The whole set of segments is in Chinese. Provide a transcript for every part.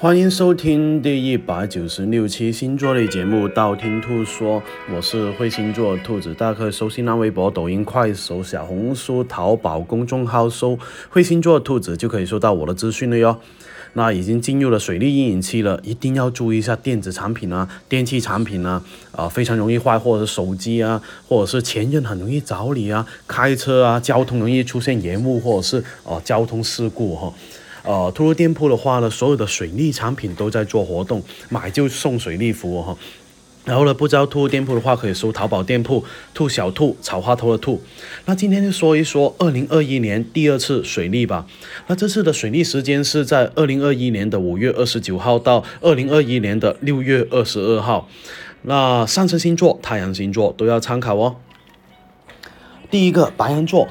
欢迎收听第一百九十六期星座类节目《道听途说》，我是会星座兔子，大家可以搜新浪微博、抖音、快手、小红书、淘宝公众号搜“会星座兔子”就可以收到我的资讯了哟。那已经进入了水利阴影期了，一定要注意一下电子产品啊、电器产品啊，啊非常容易坏，或者是手机啊，或者是前任很容易找你啊，开车啊，交通容易出现延误，或者是啊交通事故哈。呃，兔兔店铺的话呢，所有的水利产品都在做活动，买就送水利服哈。然后呢，不知道兔兔店铺的话，可以搜淘宝店铺“兔小兔草花头的兔”。那今天就说一说二零二一年第二次水利吧。那这次的水利时间是在二零二一年的五月二十九号到二零二一年的六月二十二号。那上升星座、太阳星座都要参考哦。第一个白羊座。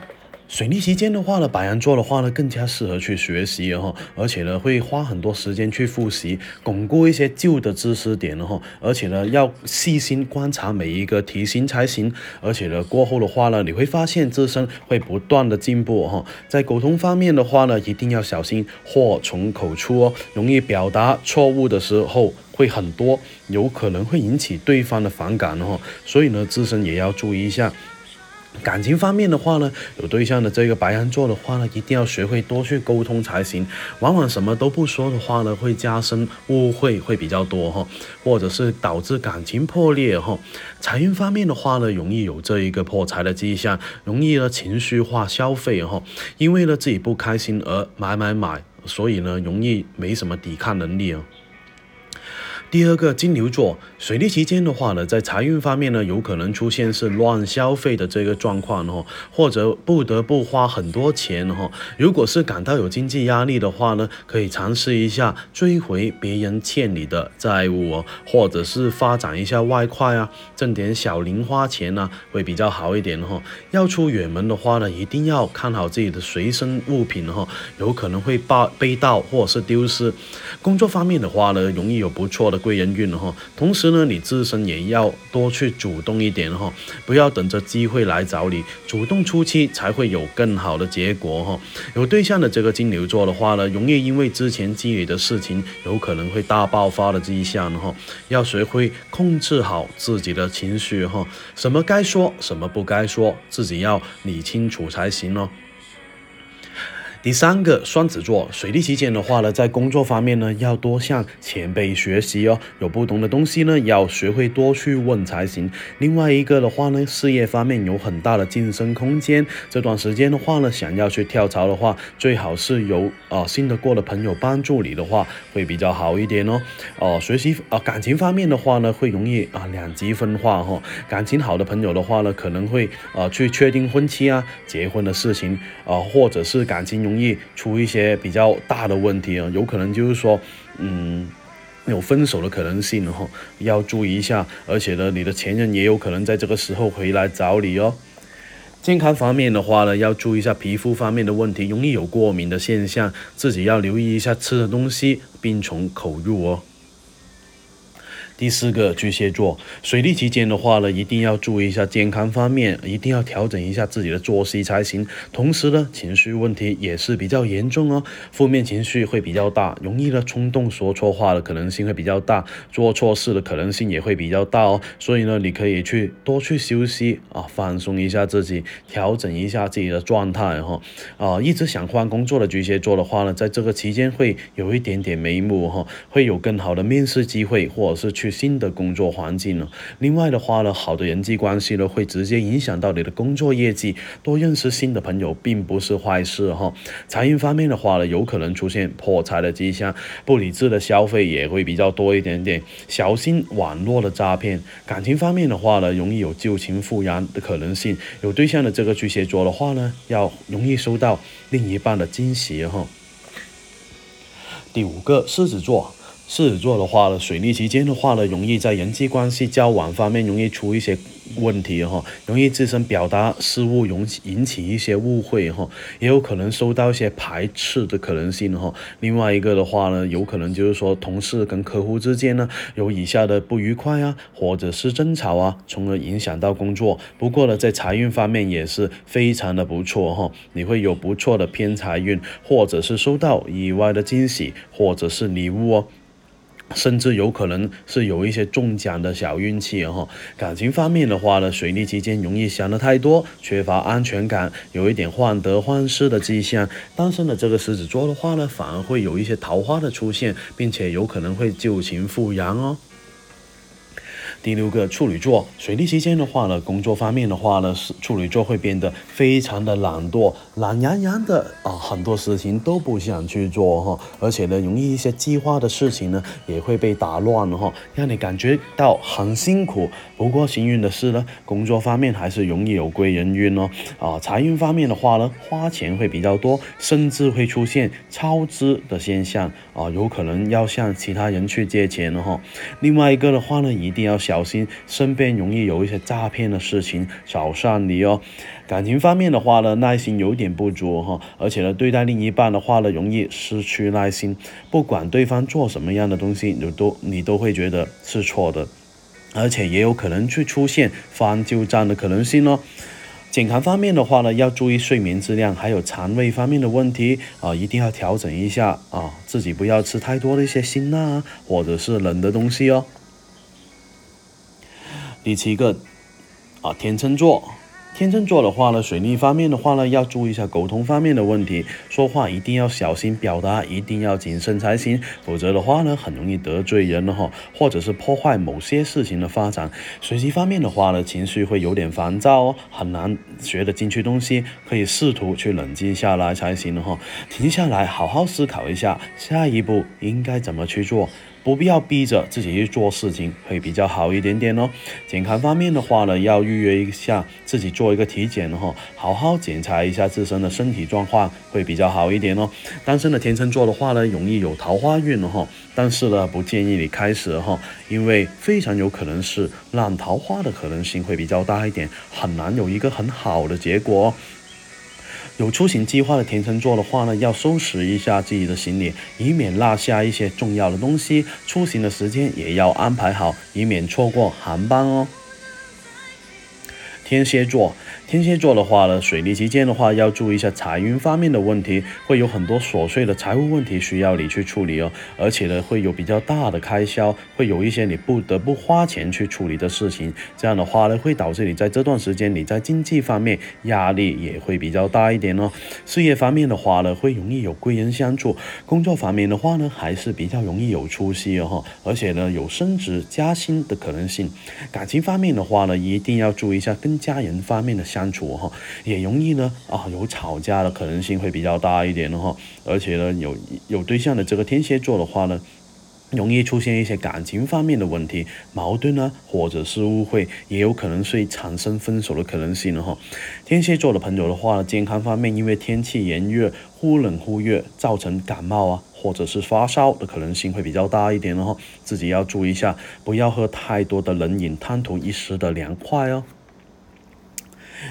水逆期间的话呢，白羊座的话呢，更加适合去学习哈，而且呢，会花很多时间去复习，巩固一些旧的知识点哈，而且呢，要细心观察每一个题型才行，而且呢，过后的话呢，你会发现自身会不断的进步哈，在沟通方面的话呢，一定要小心祸从口出哦，容易表达错误的时候会很多，有可能会引起对方的反感哦，所以呢，自身也要注意一下。感情方面的话呢，有对象的这个白羊座的话呢，一定要学会多去沟通才行。往往什么都不说的话呢，会加深误会，会比较多哈，或者是导致感情破裂哈。财运方面的话呢，容易有这一个破财的迹象，容易呢情绪化消费哈，因为呢自己不开心而买买买，所以呢容易没什么抵抗能力啊。第二个金牛座，水逆期间的话呢，在财运方面呢，有可能出现是乱消费的这个状况哦，或者不得不花很多钱哈。如果是感到有经济压力的话呢，可以尝试一下追回别人欠你的债务哦，或者是发展一下外快啊，挣点小零花钱呢，会比较好一点哦。要出远门的话呢，一定要看好自己的随身物品哈，有可能会被被盗或者是丢失。工作方面的话呢，容易有不错的。贵人运哈，同时呢，你自身也要多去主动一点哈，不要等着机会来找你，主动出击才会有更好的结果哈。有对象的这个金牛座的话呢，容易因为之前积累的事情，有可能会大爆发的迹象哈，要学会控制好自己的情绪哈，什么该说，什么不该说，自己要理清楚才行哦。第三个双子座，水逆期间的话呢，在工作方面呢，要多向前辈学习哦。有不懂的东西呢，要学会多去问才行。另外一个的话呢，事业方面有很大的晋升空间。这段时间的话呢，想要去跳槽的话，最好是有啊信得过的朋友帮助你的话，会比较好一点哦。哦，学习啊感情方面的话呢，会容易啊两极分化哈。感情好的朋友的话呢，可能会啊去确定婚期啊结婚的事情啊，或者是感情。容易出一些比较大的问题啊，有可能就是说，嗯，有分手的可能性哈，要注意一下。而且呢，你的前任也有可能在这个时候回来找你哦。健康方面的话呢，要注意一下皮肤方面的问题，容易有过敏的现象，自己要留意一下吃的东西，病从口入哦。第四个巨蟹座，水逆期间的话呢，一定要注意一下健康方面，一定要调整一下自己的作息才行。同时呢，情绪问题也是比较严重哦，负面情绪会比较大，容易呢冲动说错话的可能性会比较大，做错事的可能性也会比较大哦。所以呢，你可以去多去休息啊，放松一下自己，调整一下自己的状态哈。啊，一直想换工作的巨蟹座的话呢，在这个期间会有一点点眉目哈，会有更好的面试机会，或者是去。新的工作环境呢，另外的话呢，好的人际关系呢，会直接影响到你的工作业绩。多认识新的朋友并不是坏事哈。财运方面的话呢，有可能出现破财的迹象，不理智的消费也会比较多一点点，小心网络的诈骗。感情方面的话呢，容易有旧情复燃的可能性。有对象的这个巨蟹座的话呢，要容易收到另一半的惊喜哈。第五个狮子座。狮子座的话呢，水逆期间的话呢，容易在人际关系交往方面容易出一些问题哈，容易自身表达失误，容引起一些误会哈，也有可能受到一些排斥的可能性哈。另外一个的话呢，有可能就是说同事跟客户之间呢有以下的不愉快啊，或者是争吵啊，从而影响到工作。不过呢，在财运方面也是非常的不错哈，你会有不错的偏财运，或者是收到意外的惊喜，或者是礼物哦。甚至有可能是有一些中奖的小运气哈。感情方面的话呢，水逆期间容易想的太多，缺乏安全感，有一点患得患失的迹象。单身的这个狮子座的话呢，反而会有一些桃花的出现，并且有可能会旧情复燃哦。第六个处女座，水逆期间的话呢，工作方面的话呢，是处女座会变得非常的懒惰，懒洋洋的啊，很多事情都不想去做哈，而且呢，容易一些计划的事情呢也会被打乱哈，让你感觉到很辛苦。不过幸运的是呢，工作方面还是容易有贵人运哦。啊，财运方面的话呢，花钱会比较多，甚至会出现超支的现象啊，有可能要向其他人去借钱了哈。另外一个的话呢，一定要。小心身边容易有一些诈骗的事情找上你哦。感情方面的话呢，耐心有点不足哈，而且呢，对待另一半的话呢，容易失去耐心。不管对方做什么样的东西，你都你都会觉得是错的，而且也有可能去出现翻旧账的可能性哦。健康方面的话呢，要注意睡眠质量，还有肠胃方面的问题啊，一定要调整一下啊，自己不要吃太多的一些辛辣或者是冷的东西哦。第七个，啊，天秤座，天秤座的话呢，水逆方面的话呢，要注意一下沟通方面的问题，说话一定要小心表达，一定要谨慎才行，否则的话呢，很容易得罪人了哈，或者是破坏某些事情的发展。学习方面的话呢，情绪会有点烦躁哦，很难学得进去东西，可以试图去冷静下来才行哈，停下来好好思考一下，下一步应该怎么去做。不必要逼着自己去做事情，会比较好一点点哦。健康方面的话呢，要预约一下自己做一个体检哈，好好检查一下自身的身体状况，会比较好一点哦。单身的天秤座的话呢，容易有桃花运哈，但是呢，不建议你开始哈，因为非常有可能是烂桃花的可能性会比较大一点，很难有一个很好的结果。有出行计划的天秤座的话呢，要收拾一下自己的行李，以免落下一些重要的东西。出行的时间也要安排好，以免错过航班哦。天蝎座。天蝎座的话呢，水逆期间的话要注意一下财运方面的问题，会有很多琐碎的财务问题需要你去处理哦，而且呢会有比较大的开销，会有一些你不得不花钱去处理的事情，这样的话呢会导致你在这段时间你在经济方面压力也会比较大一点哦。事业方面的话呢会容易有贵人相助，工作方面的话呢还是比较容易有出息哦，而且呢有升职加薪的可能性。感情方面的话呢一定要注意一下跟家人方面的相。相处哈，也容易呢啊，有吵架的可能性会比较大一点的哈，而且呢，有有对象的这个天蝎座的话呢，容易出现一些感情方面的问题、矛盾呢，或者是误会，也有可能会产生分手的可能性了哈。天蝎座的朋友的话，健康方面因为天气炎热，忽冷忽热，造成感冒啊，或者是发烧的可能性会比较大一点的哈，自己要注意一下，不要喝太多的冷饮，贪图一时的凉快哦。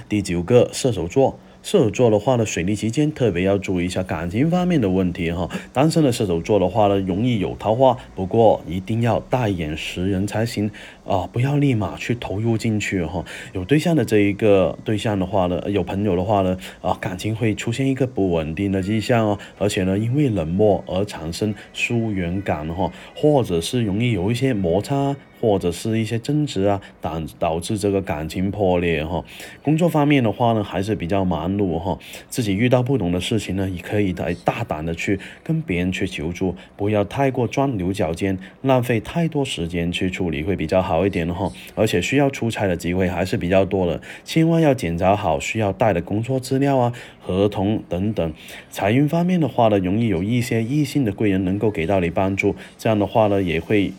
第九个射手座。射手座的话呢，水逆期间特别要注意一下感情方面的问题哈。单身的射手座的话呢，容易有桃花，不过一定要大眼识人才行啊，不要立马去投入进去哈。有对象的这一个对象的话呢，有朋友的话呢，啊，感情会出现一个不稳定的迹象哦，而且呢，因为冷漠而产生疏远感哈，或者是容易有一些摩擦。或者是一些争执啊，导导致这个感情破裂哈。工作方面的话呢，还是比较忙碌哈。自己遇到不懂的事情呢，也可以来大胆的去跟别人去求助，不要太过钻牛角尖，浪费太多时间去处理会比较好一点哈。而且需要出差的机会还是比较多的，千万要检查好需要带的工作资料啊、合同等等。财运方面的话呢，容易有一些异性的贵人能够给到你帮助，这样的话呢，也会。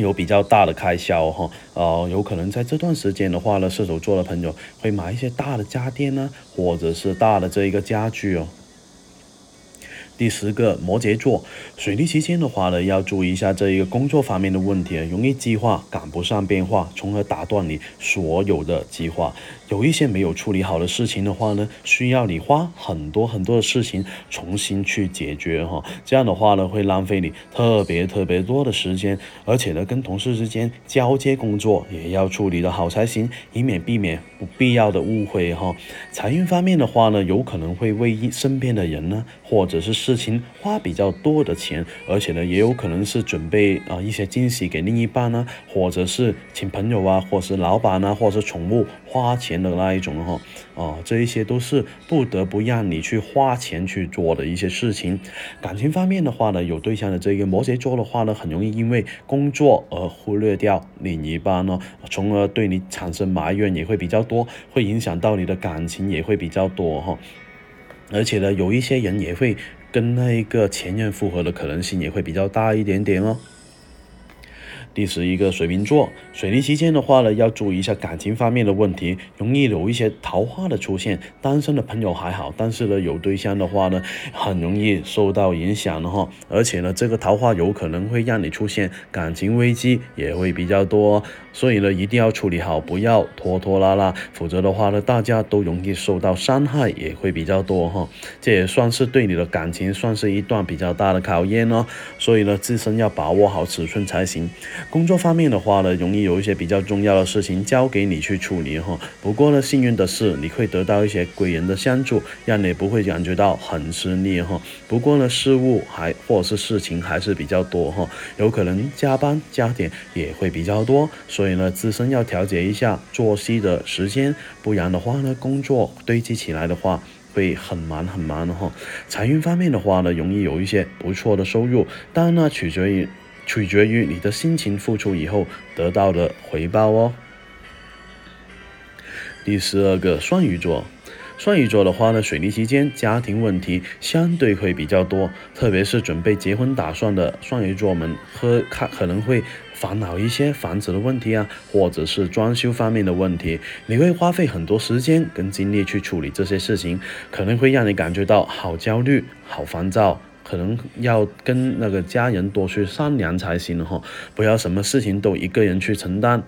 有比较大的开销哈，呃，有可能在这段时间的话呢，射手座的朋友会买一些大的家电呢，或者是大的这一个家具哦。第十个摩羯座，水逆期间的话呢，要注意一下这一个工作方面的问题，容易计划赶不上变化，从而打断你所有的计划。有一些没有处理好的事情的话呢，需要你花很多很多的事情重新去解决哈。这样的话呢，会浪费你特别特别多的时间，而且呢，跟同事之间交接工作也要处理的好才行，以免避免不必要的误会哈。财运方面的话呢，有可能会为身边的人呢，或者是。事情花比较多的钱，而且呢，也有可能是准备啊一些惊喜给另一半呢，或者是请朋友啊，或是老板啊，或者是宠物花钱的那一种哈，哦，这一些都是不得不让你去花钱去做的一些事情。感情方面的话呢，有对象的这个摩羯座的话呢，很容易因为工作而忽略掉另一半呢，从而对你产生埋怨也会比较多，会影响到你的感情也会比较多哈。而且呢，有一些人也会跟那一个前任复合的可能性也会比较大一点点哦。第十一个水瓶座，水逆期间的话呢，要注意一下感情方面的问题，容易有一些桃花的出现。单身的朋友还好，但是呢，有对象的话呢，很容易受到影响的哈。而且呢，这个桃花有可能会让你出现感情危机，也会比较多。所以呢，一定要处理好，不要拖拖拉拉，否则的话呢，大家都容易受到伤害，也会比较多哈。这也算是对你的感情算是一段比较大的考验哦。所以呢，自身要把握好尺寸才行。工作方面的话呢，容易有一些比较重要的事情交给你去处理哈。不过呢，幸运的是你会得到一些贵人的相助，让你不会感觉到很吃力哈。不过呢，事务还或者是事情还是比较多哈，有可能加班加点也会比较多。所以呢，自身要调节一下作息的时间，不然的话呢，工作堆积起来的话会很忙很忙的哈。财运方面的话呢，容易有一些不错的收入，当然呢，取决于。取决于你的心情付出以后得到的回报哦。第十二个双鱼座，双鱼座的话呢，水逆期间家庭问题相对会比较多，特别是准备结婚打算的双鱼座们，和看可能会烦恼一些房子的问题啊，或者是装修方面的问题，你会花费很多时间跟精力去处理这些事情，可能会让你感觉到好焦虑、好烦躁。可能要跟那个家人多去商量才行哈，不要什么事情都一个人去承担。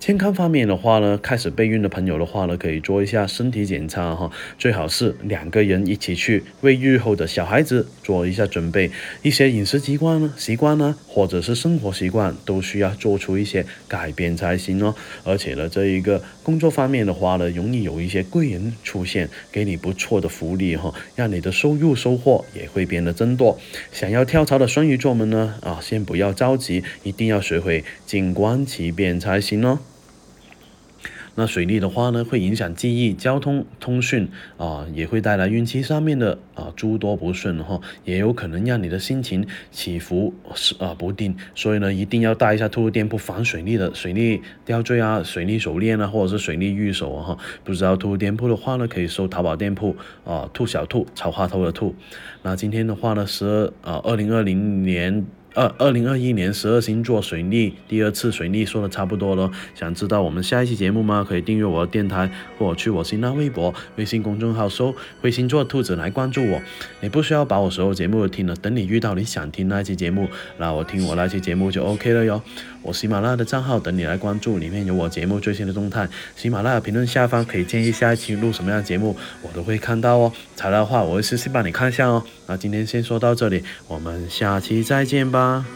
健康方面的话呢，开始备孕的朋友的话呢，可以做一下身体检查哈，最好是两个人一起去为日后的小孩子做一下准备。一些饮食习惯呢，习惯呢，或者是生活习惯，都需要做出一些改变才行哦。而且呢，这一个工作方面的话呢，容易有一些贵人出现，给你不错的福利哈，让你的收入收获也会变得增多。想要跳槽的双鱼座们呢，啊，先不要着急，一定要学会静观其变才行哦。那水逆的话呢，会影响记忆、交通、通讯啊，也会带来运气上面的啊诸多不顺哈，也有可能让你的心情起伏是啊不定，所以呢，一定要带一下兔兔店铺防水逆的水逆吊坠啊、水逆手链啊，或者是水逆玉手啊哈。不知道兔兔店铺的话呢，可以搜淘宝店铺啊，兔小兔草花头的兔。那今天的话呢，十二啊，二零二零年。二二零二一年十二星座水逆第二次水逆说的差不多了，想知道我们下一期节目吗？可以订阅我的电台，或去我新浪微博、微信公众号搜“灰星座兔子”来关注我。你不需要把我所有节目都听了，等你遇到你想听那期节目，那我听我那期节目就 OK 了哟。我喜马拉雅的账号等你来关注，里面有我节目最新的动态。喜马拉雅评论下方可以建议下一期录什么样的节目，我都会看到哦。材料的话，我会私信帮你看一下哦。那今天先说到这里，我们下期再见吧。